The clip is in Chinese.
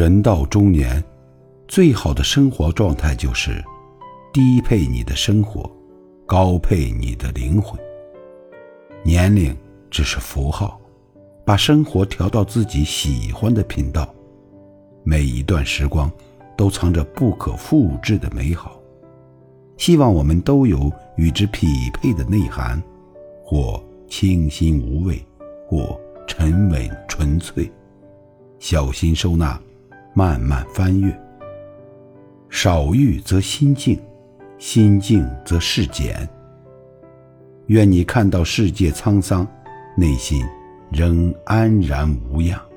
人到中年，最好的生活状态就是低配你的生活，高配你的灵魂。年龄只是符号，把生活调到自己喜欢的频道。每一段时光都藏着不可复制的美好。希望我们都有与之匹配的内涵，或清新无味，或沉稳纯粹。小心收纳，慢慢翻阅。少欲则心静，心静则事简。愿你看到世界沧桑，内心仍安然无恙。